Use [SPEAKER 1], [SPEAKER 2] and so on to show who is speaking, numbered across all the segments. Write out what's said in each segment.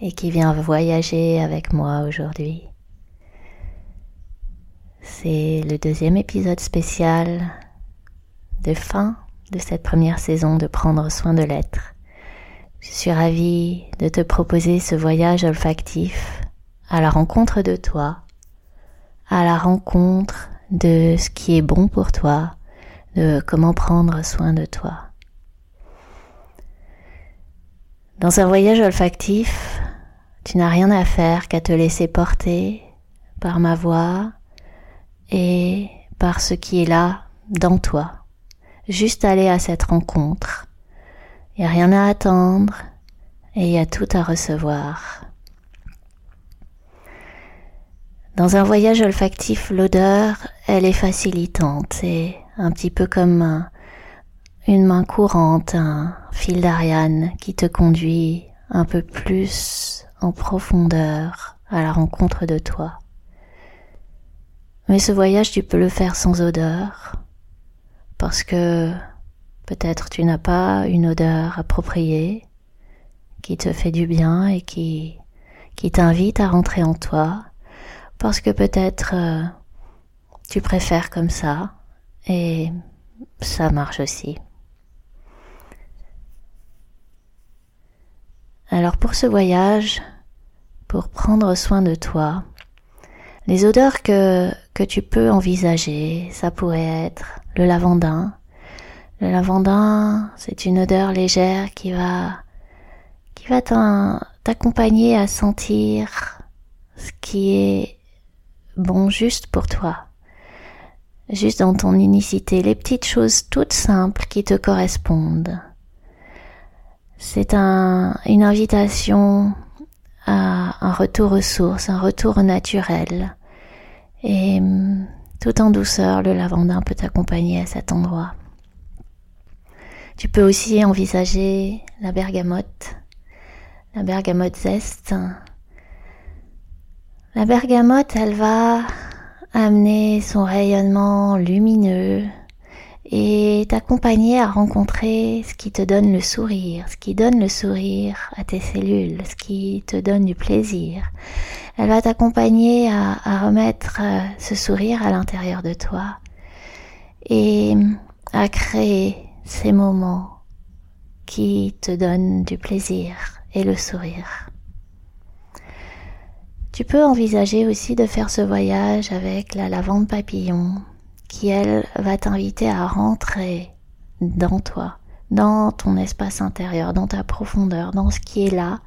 [SPEAKER 1] et qui vient voyager avec moi aujourd'hui. C'est le deuxième épisode spécial de fin de cette première saison de prendre soin de l'être. Je suis ravie de te proposer ce voyage olfactif à la rencontre de toi, à la rencontre de ce qui est bon pour toi, de comment prendre soin de toi. Dans un voyage olfactif, tu n'as rien à faire qu'à te laisser porter par ma voix et par ce qui est là dans toi. Juste aller à cette rencontre. Il n'y a rien à attendre et il y a tout à recevoir. Dans un voyage olfactif, l'odeur, elle est facilitante. C'est un petit peu comme une main courante, un fil d'Ariane qui te conduit un peu plus en profondeur à la rencontre de toi. Mais ce voyage, tu peux le faire sans odeur, parce que peut-être tu n'as pas une odeur appropriée qui te fait du bien et qui, t'invite à rentrer en toi, parce que peut-être euh, tu préfères comme ça, et ça marche aussi. Alors pour ce voyage, pour prendre soin de toi, les odeurs que, que tu peux envisager, ça pourrait être le lavandin. Le lavandin, c'est une odeur légère qui va, qui va t'accompagner à sentir ce qui est bon juste pour toi. Juste dans ton unicité, les petites choses toutes simples qui te correspondent. C'est un, une invitation un retour aux sources, un retour naturel. Et mm, tout en douceur, le lavandin peut t'accompagner à cet endroit. Tu peux aussi envisager la bergamote, la bergamote zeste. La bergamote, elle va amener son rayonnement lumineux et t'accompagner à rencontrer ce qui te donne le sourire, ce qui donne le sourire à tes cellules, ce qui te donne du plaisir. Elle va t'accompagner à, remettre euh, ce sourire à l'intérieur de toi et à créer ces moments qui te donnent du plaisir et le sourire. Tu peux envisager aussi de faire ce voyage avec la lavande papillon, qui, elle, va t'inviter à rentrer dans toi, dans ton espace intérieur, dans ta profondeur, dans ce qui est là,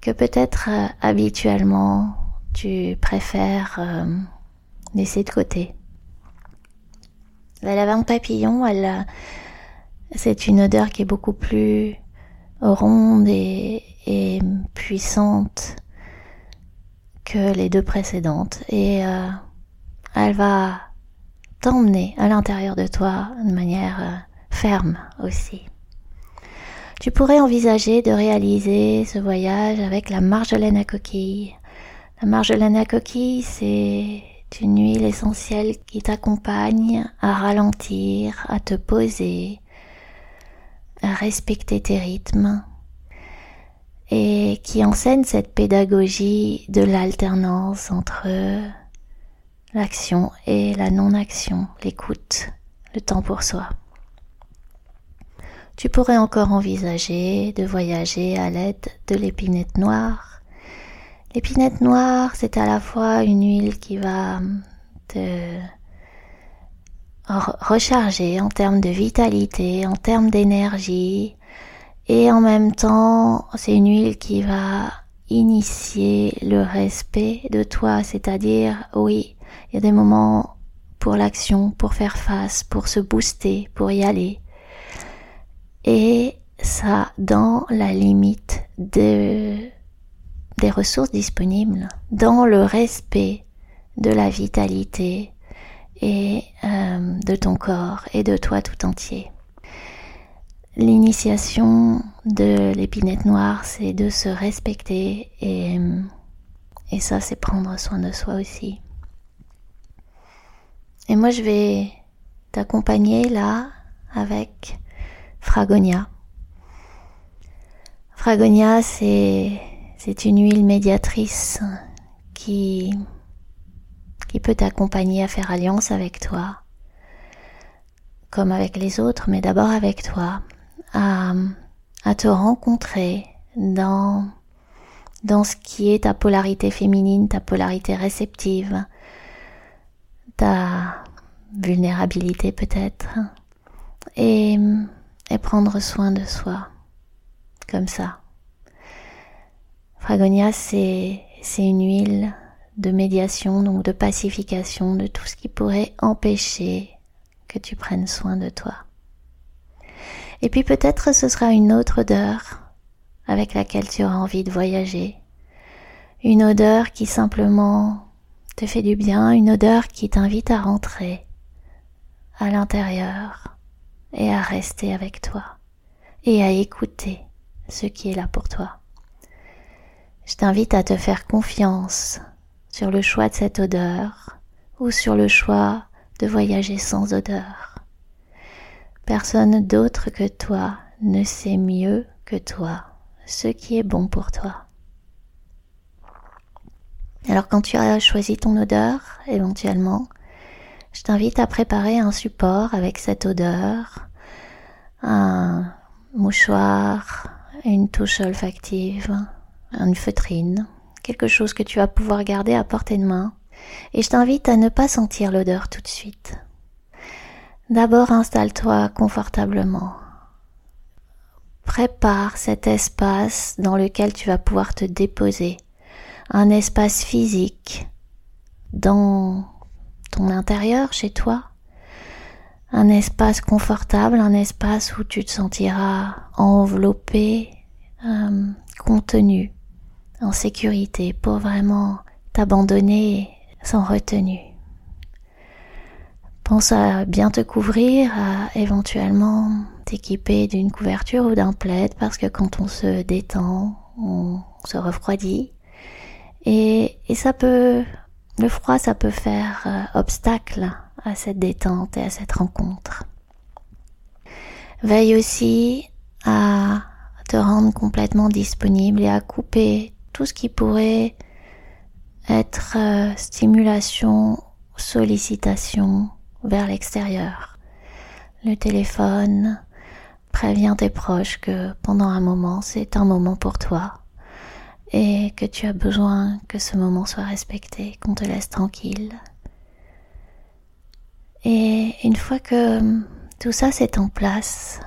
[SPEAKER 1] que peut-être euh, habituellement tu préfères euh, laisser de côté. La lavande papillon, elle, c'est une odeur qui est beaucoup plus ronde et, puissante que les deux précédentes. Et euh, elle va t'emmener à l'intérieur de toi de manière euh, ferme aussi. Tu pourrais envisager de réaliser ce voyage avec la marjolaine à coquille. La marjolaine à coquille, c'est une huile essentielle qui t'accompagne à ralentir, à te poser, à respecter tes rythmes et qui enseigne cette pédagogie de l'alternance entre l'action et la non-action, l'écoute, le temps pour soi. Tu pourrais encore envisager de voyager à l'aide de l'épinette noire. L'épinette noire, c'est à la fois une huile qui va te recharger en termes de vitalité, en termes d'énergie, et en même temps, c'est une huile qui va initier le respect de toi, c'est-à-dire, oui, il y a des moments pour l'action, pour faire face, pour se booster, pour y aller. Et ça dans la limite de, des ressources disponibles, dans le respect de la vitalité et euh, de ton corps et de toi tout entier. L'initiation de l'épinette noire, c'est de se respecter et ça, c'est prendre soin de soi aussi. Et moi, je vais t'accompagner là avec Fragonia. Fragonia, c'est, une huile médiatrice qui, peut t'accompagner à faire alliance avec toi, comme avec les autres, mais d'abord avec toi, à, te rencontrer dans ce qui est ta polarité féminine, ta polarité réceptive, ta vulnérabilité peut-être, et, et prendre soin de soi, comme ça. Fragonia, c'est, c'est une huile de médiation, donc de pacification de tout ce qui pourrait empêcher que tu prennes soin de toi. Et puis peut-être ce sera une autre odeur avec laquelle tu auras envie de voyager. Une odeur qui simplement te fait du bien, une odeur qui t'invite à rentrer à l'intérieur et à rester avec toi et à écouter ce qui est là pour toi. Je t'invite à te faire confiance sur le choix de cette odeur ou sur le choix de voyager sans odeur. Personne d'autre que toi ne sait mieux que toi ce qui est bon pour toi. Alors quand tu as choisi ton odeur, éventuellement, je t'invite à préparer un support avec cette odeur, un mouchoir, une touche olfactive, une feutrine, quelque chose que tu vas pouvoir garder à portée de main. Et je t'invite à ne pas sentir l'odeur tout de suite. D'abord installe-toi confortablement. Prépare cet espace dans lequel tu vas pouvoir te déposer. Un espace physique dans ton intérieur chez toi. Un espace confortable, un espace où tu te sentiras enveloppé, euh, contenu, en sécurité pour vraiment t'abandonner sans retenue. Pense à bien te couvrir, à éventuellement t'équiper d'une couverture ou d'un plaid parce que quand on se détend, on se refroidit. Et, et ça peut le froid, ça peut faire euh, obstacle à cette détente et à cette rencontre. Veille aussi à te rendre complètement disponible et à couper tout ce qui pourrait être euh, stimulation, sollicitation vers l'extérieur. Le téléphone prévient tes proches que pendant un moment c'est un moment pour toi et que tu as besoin que ce moment soit respecté, qu'on te laisse tranquille. Et une fois que tout ça c'est en place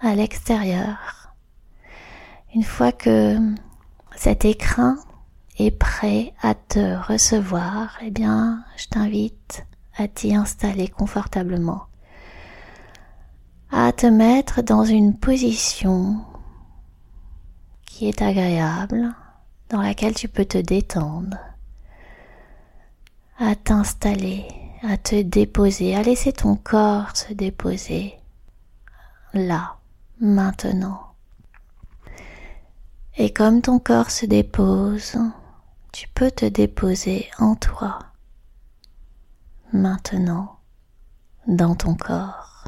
[SPEAKER 1] à l'extérieur, une fois que cet écrin est prêt à te recevoir, eh bien, je t'invite à t'y installer confortablement, à te mettre dans une position qui est agréable, dans laquelle tu peux te détendre, à t'installer, à te déposer, à laisser ton corps se déposer là, maintenant. Et comme ton corps se dépose, tu peux te déposer en toi, maintenant, dans ton corps,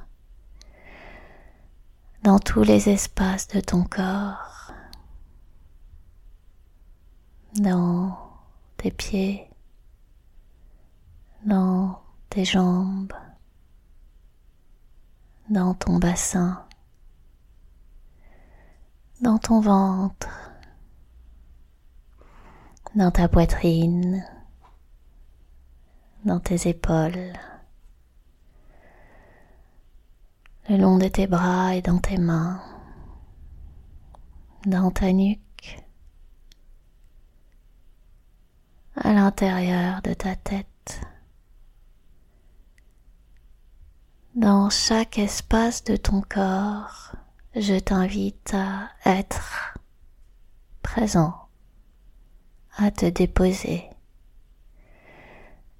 [SPEAKER 1] dans tous les espaces de ton corps dans tes pieds, dans tes jambes, dans ton bassin, dans ton ventre, dans ta poitrine, dans tes épaules, le long de tes bras et dans tes mains, dans ta nuque, à l'intérieur de ta tête. Dans chaque espace de ton corps, je t'invite à être présent, à te déposer.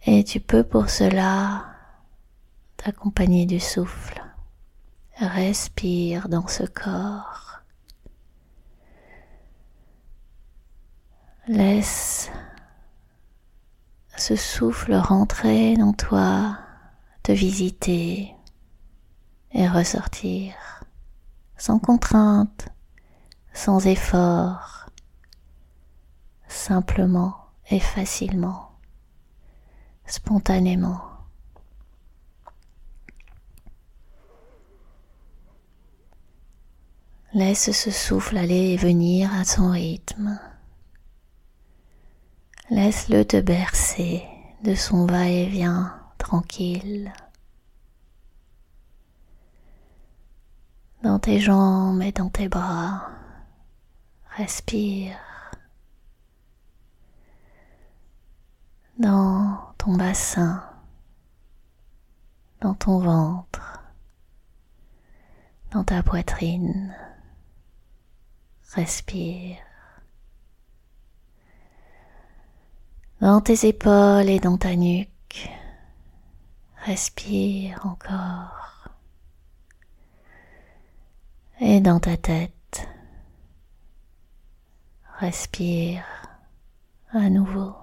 [SPEAKER 1] Et tu peux pour cela t'accompagner du souffle. Respire dans ce corps. Laisse ce souffle rentrer dans toi, te visiter et ressortir sans contrainte, sans effort, simplement et facilement, spontanément. Laisse ce souffle aller et venir à son rythme. Laisse-le te bercer de son va-et-vient tranquille. Dans tes jambes et dans tes bras, respire. Dans ton bassin, dans ton ventre, dans ta poitrine. Respire. Dans tes épaules et dans ta nuque. Respire encore. Et dans ta tête. Respire à nouveau.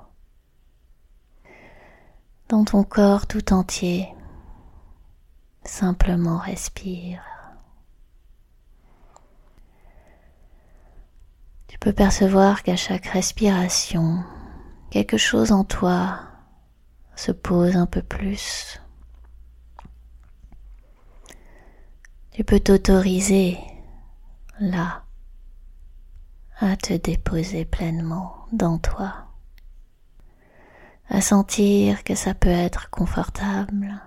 [SPEAKER 1] Dans ton corps tout entier. Simplement respire. Tu peux percevoir qu'à chaque respiration, quelque chose en toi se pose un peu plus. Tu peux t'autoriser là à te déposer pleinement dans toi, à sentir que ça peut être confortable,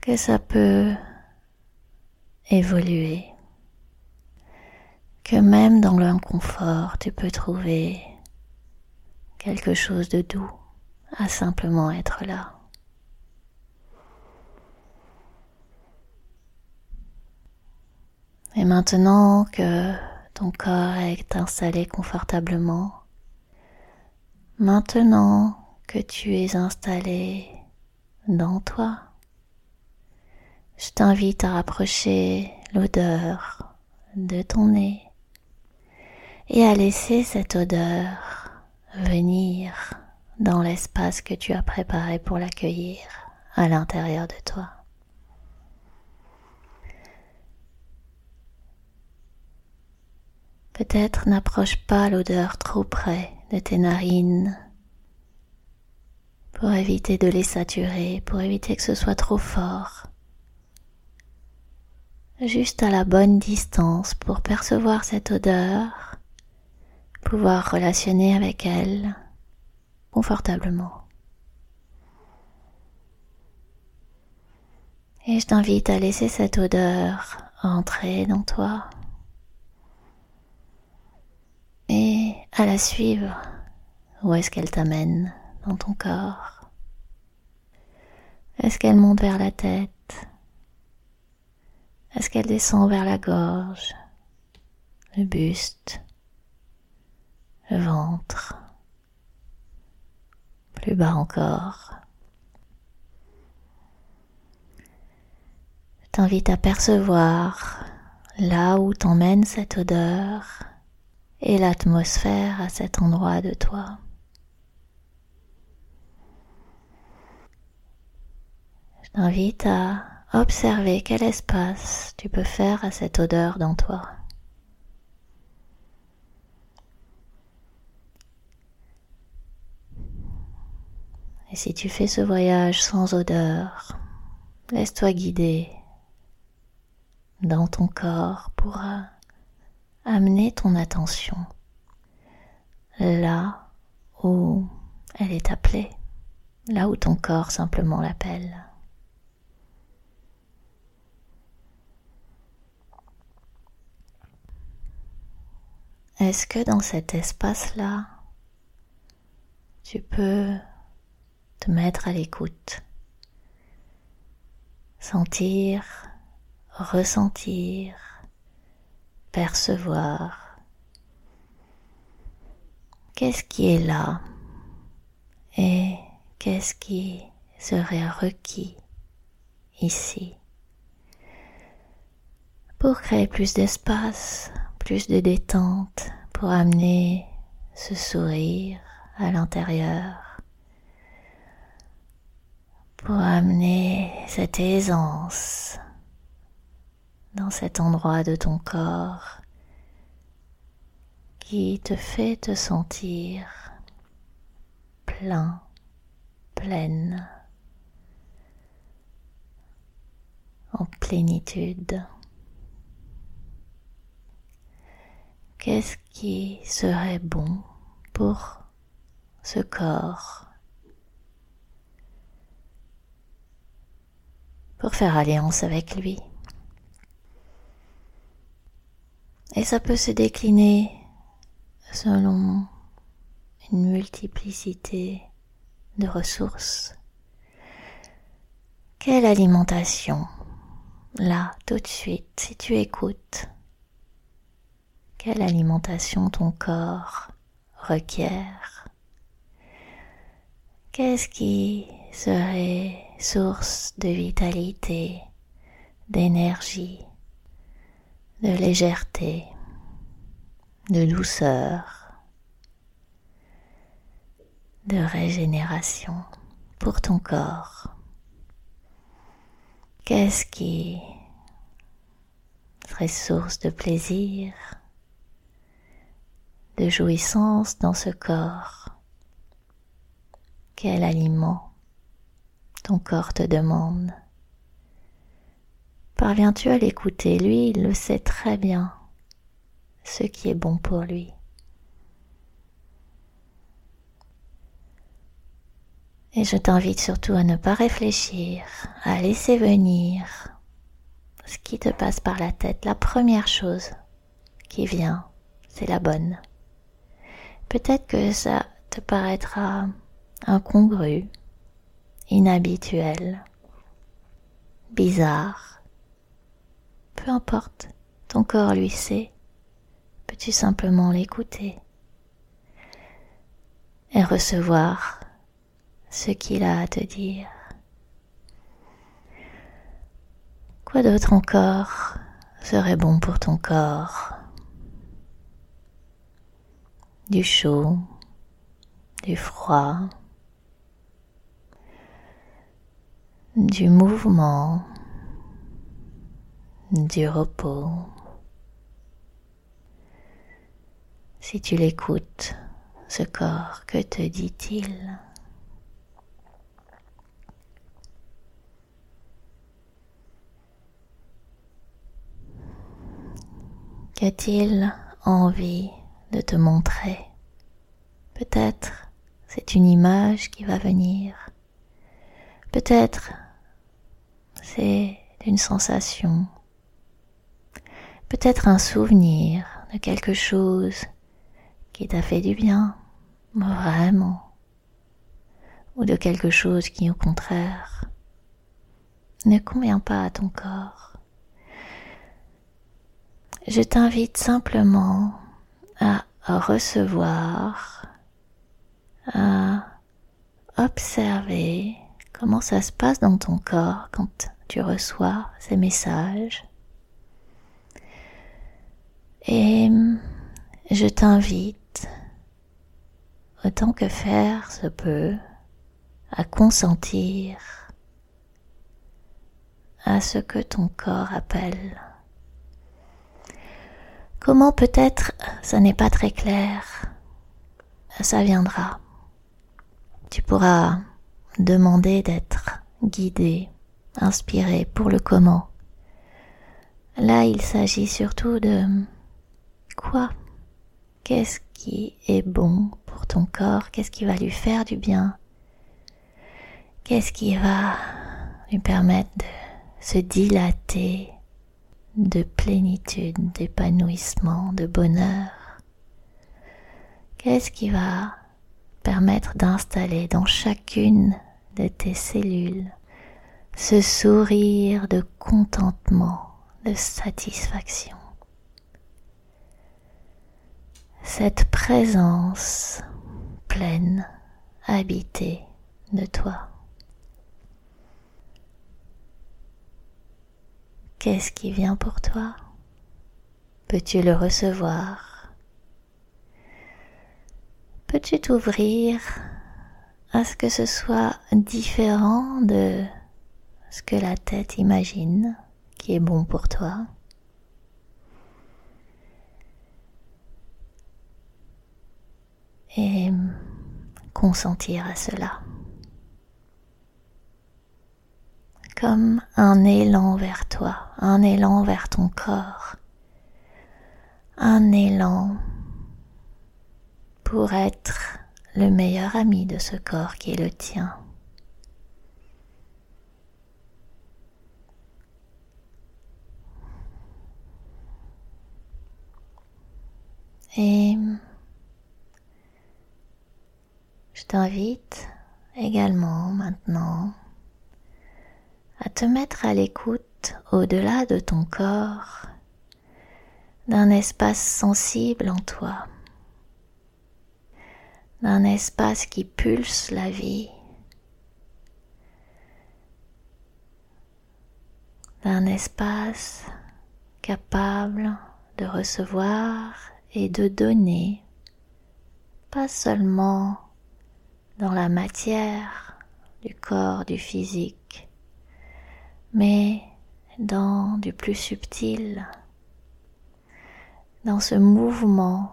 [SPEAKER 1] que ça peut évoluer. Que même dans l'inconfort, tu peux trouver quelque chose de doux à simplement être là. Et maintenant que ton corps est installé confortablement, maintenant que tu es installé dans toi, je t'invite à rapprocher l'odeur de ton nez et à laisser cette odeur venir dans l'espace que tu as préparé pour l'accueillir à l'intérieur de toi. Peut-être n'approche pas l'odeur trop près de tes narines pour éviter de les saturer, pour éviter que ce soit trop fort. Juste à la bonne distance pour percevoir cette odeur pouvoir relationner avec elle confortablement. Et je t'invite à laisser cette odeur entrer dans toi et à la suivre. Où est-ce qu'elle t'amène dans ton corps Est-ce qu'elle monte vers la tête? Est-ce qu'elle descend vers la gorge, le buste? Le ventre, plus bas encore. Je t'invite à percevoir là où t'emmène cette odeur et l'atmosphère à cet endroit de toi. Je t'invite à observer quel espace tu peux faire à cette odeur dans toi. Et si tu fais ce voyage sans odeur, laisse-toi guider. Dans ton corps pour amener ton attention. Là où elle est appelée, là où ton corps simplement l'appelle. Est-ce que dans cet espace-là, tu peux te mettre à l'écoute, sentir ressentir, percevoir. Qu'est-ce qui est là et qu'est-ce qui serait requis ici? Pour créer plus d'espace, plus de détente, pour amener ce sourire à l'intérieur, pour amener cette aisance dans cet endroit de ton corps qui te fait te sentir plein, pleine, en plénitude. Qu'est-ce qui serait bon pour ce corps? Pour faire alliance avec lui. Et ça peut se décliner selon une multiplicité de ressources. Quelle alimentation? Là, tout de suite, si tu écoutes, quelle alimentation ton corps requiert? Qu'est-ce qui serait source de vitalité, d'énergie, de légèreté, de douceur, de régénération pour ton corps Qu'est-ce qui serait source de plaisir, de jouissance dans ce corps? Quel aliment ton corps te demande Parviens-tu à l'écouter? Lui, il le sait très bien, ce qui est bon pour lui. Et je t'invite surtout à ne pas réfléchir, à laisser venir ce qui te passe par la tête. La première chose qui vient, c'est la bonne. Peut-être que ça te paraîtra incongru, inhabituel, bizarre. Peu importe, ton corps lui sait. Peux-tu simplement l'écouter et recevoir ce qu'il a à te dire? Quoi d'autre encore serait bon pour ton corps? Du chaud, du froid, du mouvement, du repos. Si tu l'écoutes, ce corps, que te dit-il? Qu'a-t-il envie de te montrer? Peut-être c'est une image qui va venir. Peut-être c'est une sensation. Peut-être un souvenir de quelque chose qui t'a fait du bien, vraiment. Ou de quelque chose qui au contraire ne convient pas à ton corps. Je t'invite simplement à recevoir, à observer comment ça se passe dans ton corps quand tu reçois ces messages? Et je t'invite, autant que faire se peut, à consentir à ce que ton corps appelle. Comment peut-être ça n'est pas très clair. Ça viendra. Tu pourras demander d'être guidé, inspiré pour le comment. Là, il s'agit surtout de quoi? Qu'est-ce qui est bon pour ton corps? Qu'est-ce qui va lui faire du bien? Qu'est-ce qui va lui permettre de se dilater de plénitude, d'épanouissement, de bonheur? Qu'est-ce qui va permettre d'installer dans chacune de tes cellules ce sourire de contentement, de satisfaction. Cette présence pleine, habitée de toi. Qu'est-ce qui vient pour toi? Peux-tu le recevoir? Peux-tu t'ouvrir à ce que ce soit différent de ce que la tête imagine qui est bon pour toi? Et consentir à cela. Comme un élan vers toi, un élan vers ton corps, un élan pour être le meilleur ami de ce corps qui est le tien. Et je t'invite également maintenant à te mettre à l'écoute au-delà de ton corps d'un espace sensible en toi, d'un espace qui pulse la vie, d'un espace capable de recevoir et de donner, pas seulement dans la matière du corps, du physique, mais dans du plus subtil, dans ce mouvement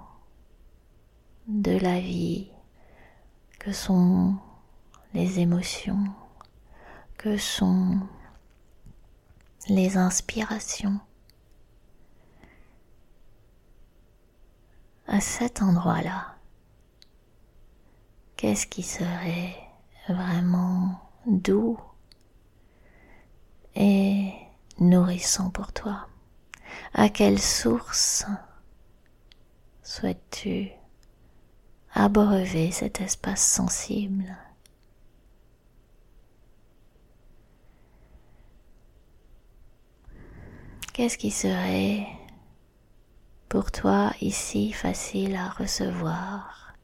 [SPEAKER 1] de la vie que sont les émotions, que sont les inspirations. À cet endroit-là, qu'est-ce qui serait vraiment doux et nourrissant pour toi? À quelle source souhaites-tu abreuver cet espace sensible. Qu'est-ce qui serait pour toi ici facile à recevoir,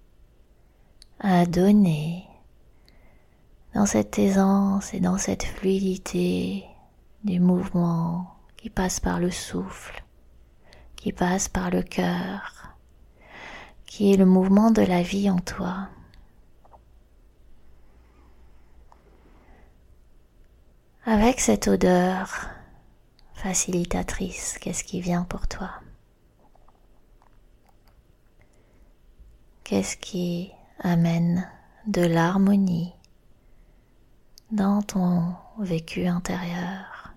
[SPEAKER 1] à donner dans cette aisance et dans cette fluidité du mouvement qui passe par le souffle, qui passe par le cœur, qui est le mouvement de la vie en toi. Avec cette odeur facilitatrice, qu'est-ce qui vient pour toi? Qu'est-ce qui amène de l'harmonie dans ton vécu intérieur?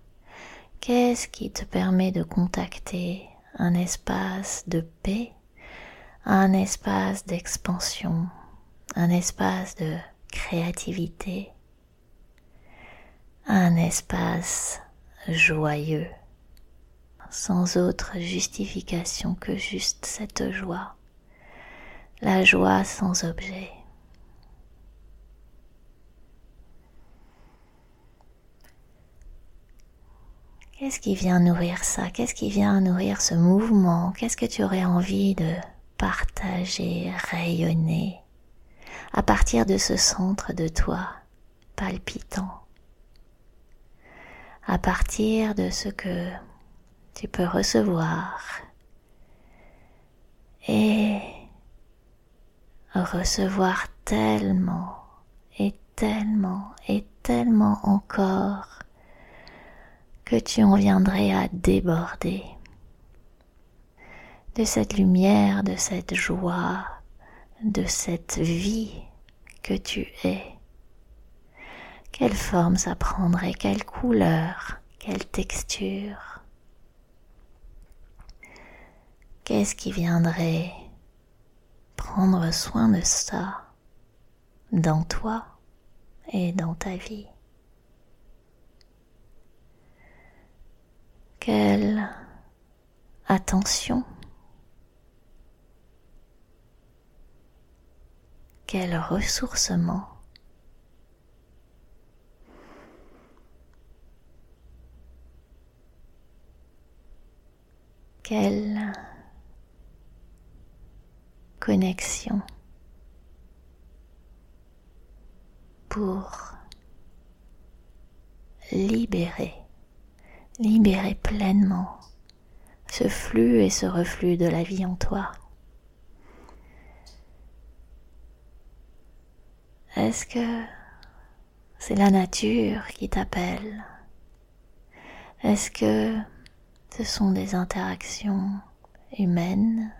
[SPEAKER 1] Qu'est-ce qui te permet de contacter un espace de paix, un espace d'expansion, un espace de créativité, un espace joyeux, sans autre justification que juste cette joie la joie sans objet. Qu'est-ce qui vient nourrir ça? Qu'est-ce qui vient nourrir ce mouvement? Qu'est-ce que tu aurais envie de partager, rayonner à partir de ce centre de toi palpitant. À partir de ce que tu peux recevoir et recevoir tellement et tellement et tellement encore que tu en viendrais à déborder de cette lumière, de cette joie, de cette vie que tu es. Quelle forme ça prendrait, quelle couleur, quelle texture Qu'est-ce qui viendrait prendre soin de ça dans toi et dans ta vie? Quelle attention, Quel ressourcement Quelle connexion pour libérer, libérer pleinement ce flux et ce reflux de la vie en toi. Est-ce que c'est la nature qui t'appelle? Est-ce que ce sont des interactions humaines?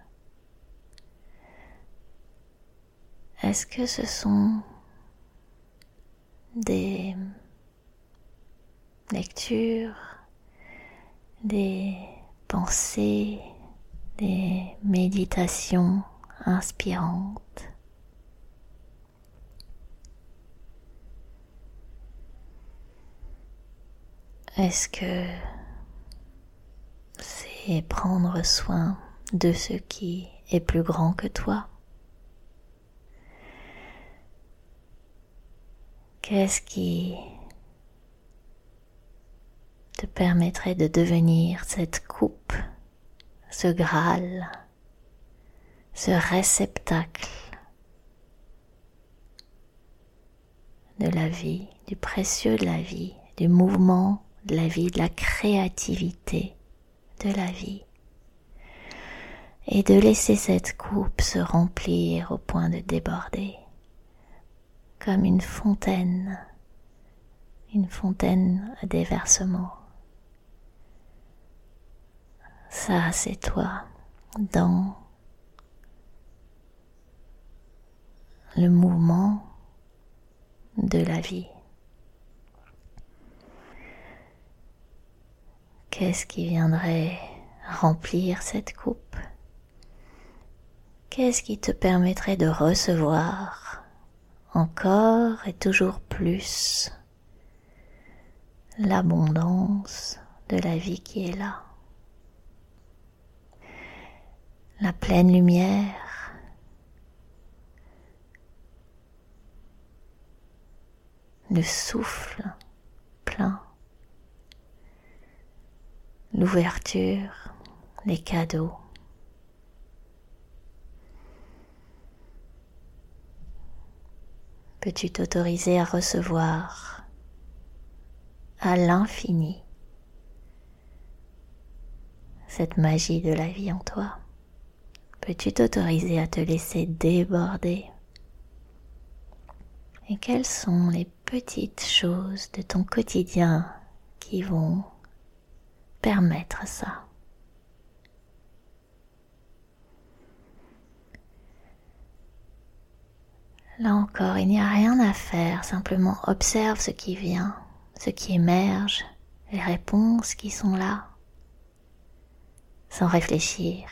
[SPEAKER 1] Est-ce que ce sont des lectures, des pensées, des méditations inspirantes? Est-ce que c'est prendre soin de ce qui est plus grand que toi? Qu'est-ce qui te permettrait de devenir cette coupe, ce Graal, ce réceptacle de la vie, du précieux de la vie, du mouvement de la vie, de la créativité de la vie. Et de laisser cette coupe se remplir au point de déborder, comme une fontaine, une fontaine à déversement. Ça, c'est toi, dans le mouvement de la vie. Qu'est-ce qui viendrait remplir cette coupe? Qu'est-ce qui te permettrait de recevoir encore et toujours plus l'abondance de la vie qui est là? La pleine lumière? Le souffle plein l'ouverture, les cadeaux. Peux-tu t'autoriser à recevoir à l'infini cette magie de la vie en toi? Peux-tu t'autoriser à te laisser déborder? Et quelles sont les petites choses de ton quotidien qui vont permettre ça. Là encore, il n'y a rien à faire, simplement observe ce qui vient, ce qui émerge, les réponses qui sont là, sans réfléchir,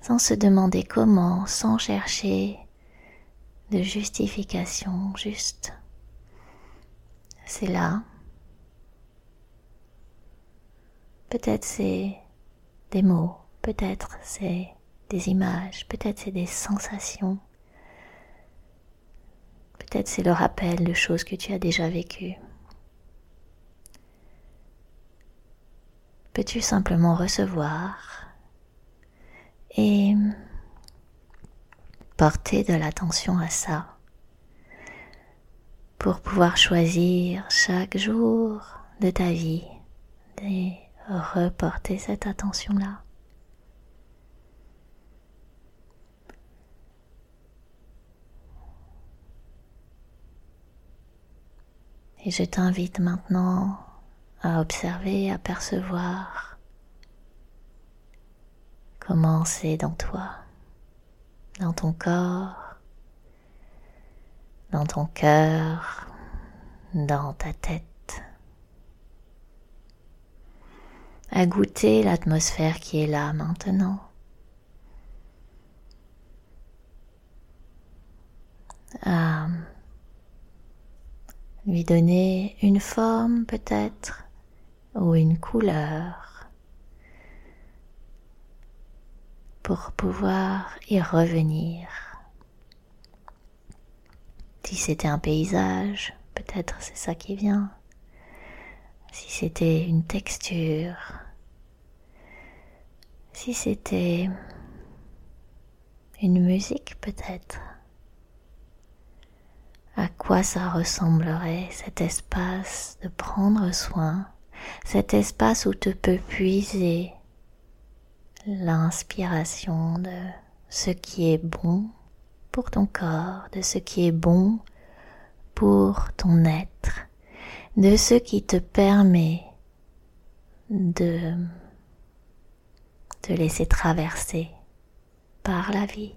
[SPEAKER 1] sans se demander comment, sans chercher de justification, juste. C'est là, Peut-être c'est des mots, peut-être c'est des images, peut-être c'est des sensations, peut-être c'est le rappel de choses que tu as déjà vécues. Peux-tu simplement recevoir et porter de l'attention à ça pour pouvoir choisir chaque jour de ta vie des reporter cette attention-là. Et je t'invite maintenant à observer, à percevoir comment c'est dans toi, dans ton corps, dans ton cœur, dans ta tête. À goûter l'atmosphère qui est là maintenant. À lui donner une forme peut-être ou une couleur pour pouvoir y revenir. Si c'était un paysage, peut-être c'est ça qui vient si c'était une texture, si c'était une musique peut-être. À quoi ça ressemblerait cet espace de prendre soin, cet espace où tu peux puiser l'inspiration de ce qui est bon pour ton corps, de ce qui est bon pour ton être, de ce qui te permet de te laisser traverser par la vie.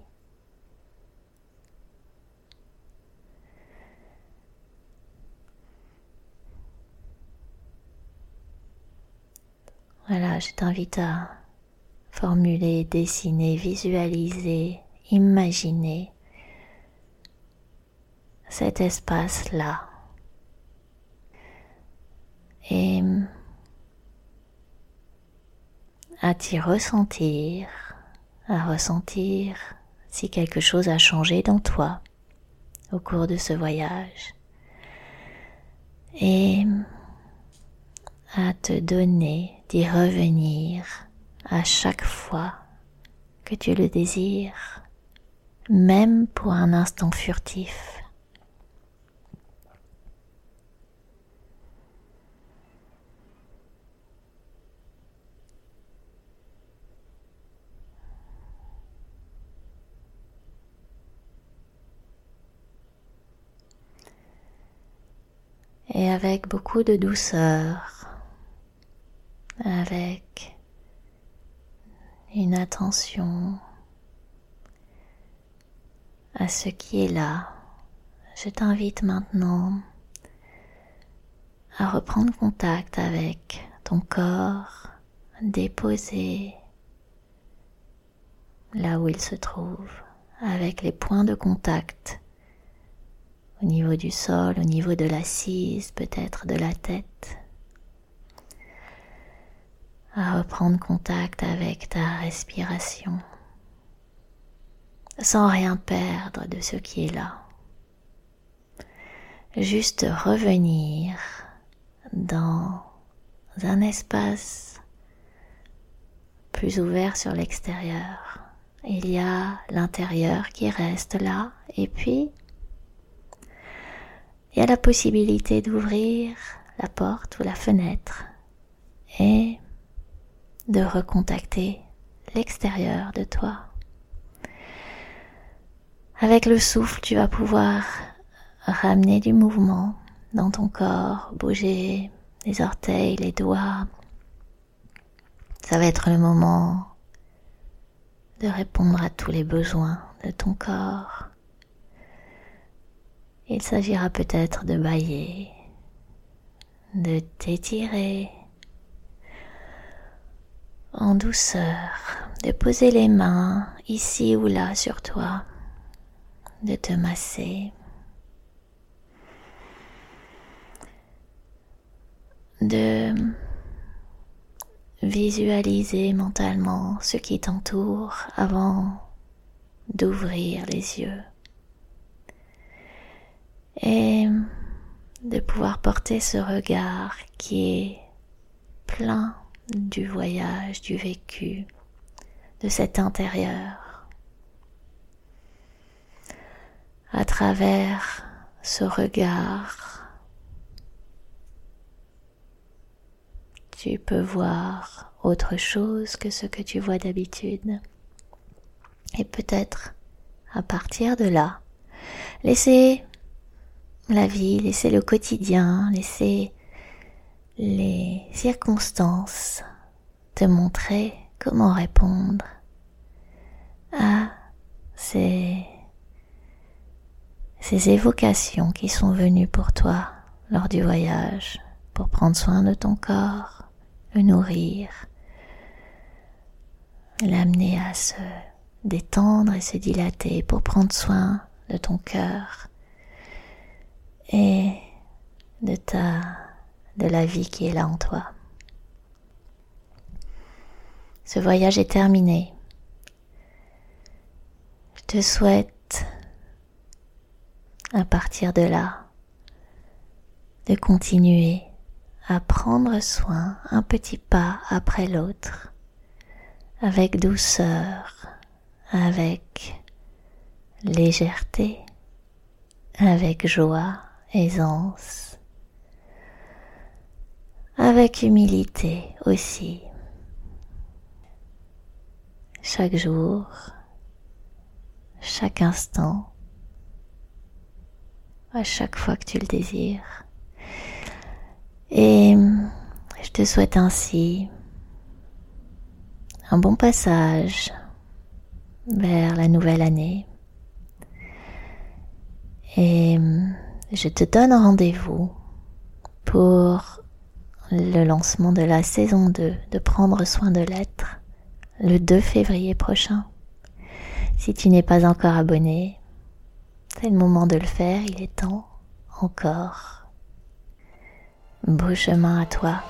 [SPEAKER 1] Voilà, je t'invite à formuler, dessiner, visualiser, imaginer cet espace-là. Et à t'y ressentir, à ressentir si quelque chose a changé dans toi au cours de ce voyage? Et à te donner d'y revenir à chaque fois que tu le désires, même pour un instant furtif. Et avec beaucoup de douceur, avec une attention à ce qui est là. Je t'invite maintenant à reprendre contact avec ton corps, déposer là où il se trouve, avec les points de contact au niveau du sol, au niveau de l'assise, peut-être de la tête à reprendre contact avec ta respiration sans rien perdre de ce qui est là. Juste revenir dans un espace plus ouvert sur l'extérieur. Il y a l'intérieur qui reste là et puis il y a la possibilité d'ouvrir la porte ou la fenêtre et de recontacter l'extérieur de toi. Avec le souffle, tu vas pouvoir ramener du mouvement dans ton corps, bouger les orteils, les doigts. Ça va être le moment de répondre à tous les besoins de ton corps. Il s'agira peut-être de bailler, de t'étirer, en douceur, de poser les mains ici ou là sur toi, de te masser, de visualiser mentalement ce qui t'entoure avant d'ouvrir les yeux et de pouvoir porter ce regard qui est plein du voyage, du vécu, de cet intérieur. À travers ce regard, tu peux voir autre chose que ce que tu vois d'habitude. Et peut-être, à partir de là, laisser la vie, laisser le quotidien, laisser les circonstances te montrer comment répondre à ces, ces évocations qui sont venues pour toi lors du voyage, pour prendre soin de ton corps, le nourrir, l'amener à se détendre et se dilater, pour prendre soin de ton cœur et de ta de la vie qui est là en toi. Ce voyage est terminé. Je te souhaite, à partir de là, de continuer à prendre soin un petit pas après l'autre, avec douceur, avec légèreté, avec joie, aisance, avec humilité aussi. Chaque jour, chaque instant, à chaque fois que tu le désires. Et je te souhaite ainsi un bon passage vers la nouvelle année. Et je te donne rendez-vous pour le lancement de la saison 2 de Prendre soin de l'être le 2 février prochain. Si tu n'es pas encore abonné, c'est le moment de le faire, il est temps encore. Beau chemin à toi,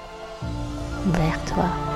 [SPEAKER 1] vers toi.